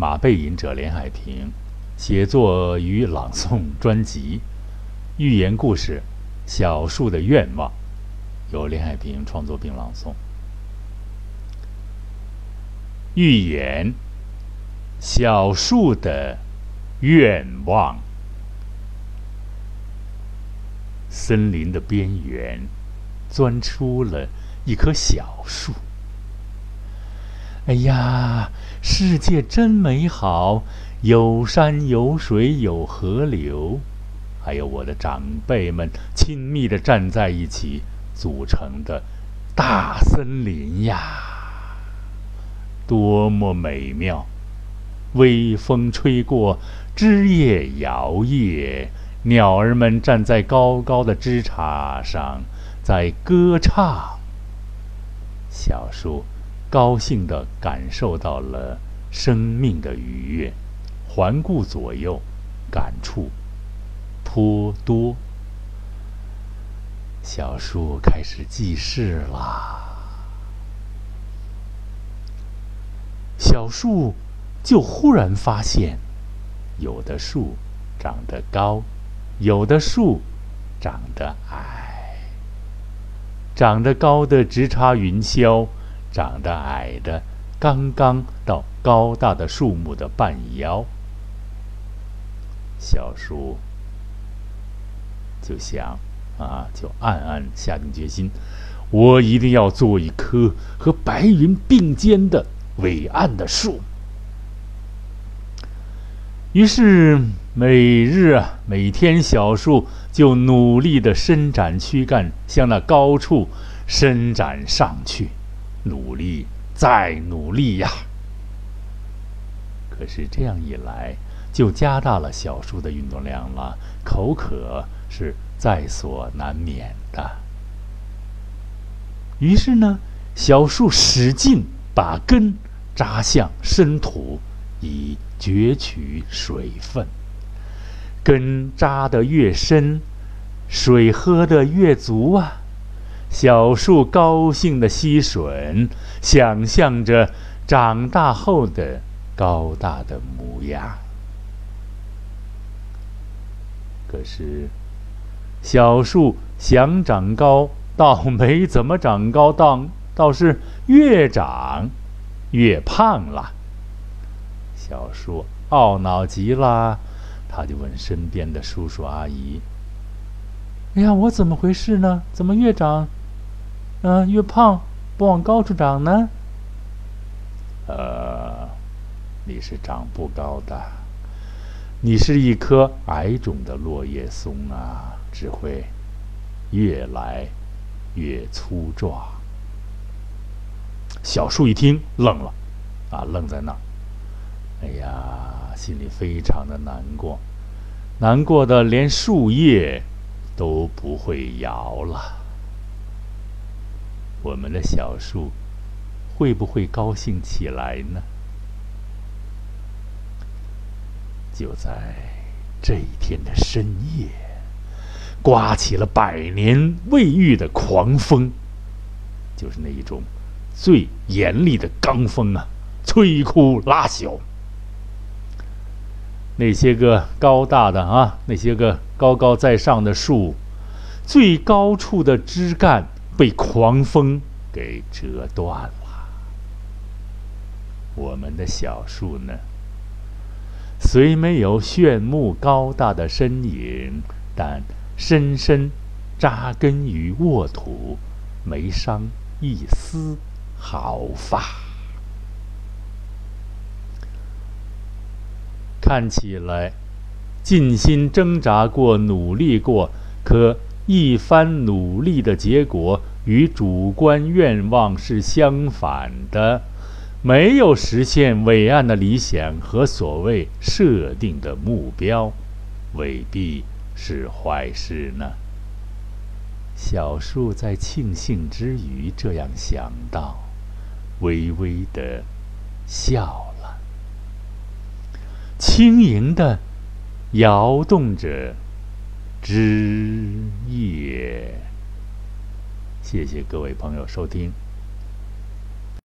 马背吟者连海平写作与朗诵专辑《寓言故事：小树的愿望》，由连海平创作并朗诵。寓言：小树的愿望。森林的边缘，钻出了一棵小树。哎呀，世界真美好，有山有水有河流，还有我的长辈们亲密的站在一起组成的大森林呀，多么美妙！微风吹过，枝叶摇曳，鸟儿们站在高高的枝杈上，在歌唱。小树。高兴地感受到了生命的愉悦，环顾左右，感触颇多。小树开始记事啦。小树就忽然发现，有的树长得高，有的树长得矮。长得高的直插云霄。长得矮的，刚刚到高大的树木的半腰。小树就想啊，就暗暗下定决心，我一定要做一棵和白云并肩的伟岸的树。于是每日啊，每天，小树就努力的伸展躯干，向那高处伸展上去。努力，再努力呀！可是这样一来，就加大了小树的运动量了，口渴是在所难免的。于是呢，小树使劲把根扎向深土，以攫取水分。根扎得越深，水喝得越足啊！小树高兴的吸吮，想象着长大后的高大的模样。可是，小树想长高，倒没怎么长高，倒倒是越长越胖了。小树懊恼极了，他就问身边的叔叔阿姨：“哎呀，我怎么回事呢？怎么越长？”嗯，越胖不往高处长呢？呃，你是长不高的，你是一棵矮种的落叶松啊，只会越来越粗壮。小树一听，愣了，啊，愣在那儿。哎呀，心里非常的难过，难过的连树叶都不会摇了。我们的小树会不会高兴起来呢？就在这一天的深夜，刮起了百年未遇的狂风，就是那一种最严厉的罡风啊，摧枯拉朽。那些个高大的啊，那些个高高在上的树，最高处的枝干。被狂风给折断了。我们的小树呢？虽没有炫目高大的身影，但深深扎根于沃土，没伤一丝毫发。看起来，尽心挣扎过，努力过，可。一番努力的结果与主观愿望是相反的，没有实现伟岸的理想和所谓设定的目标，未必是坏事呢。小树在庆幸之余这样想到，微微的笑了，轻盈的摇动着。枝叶，谢谢各位朋友收听。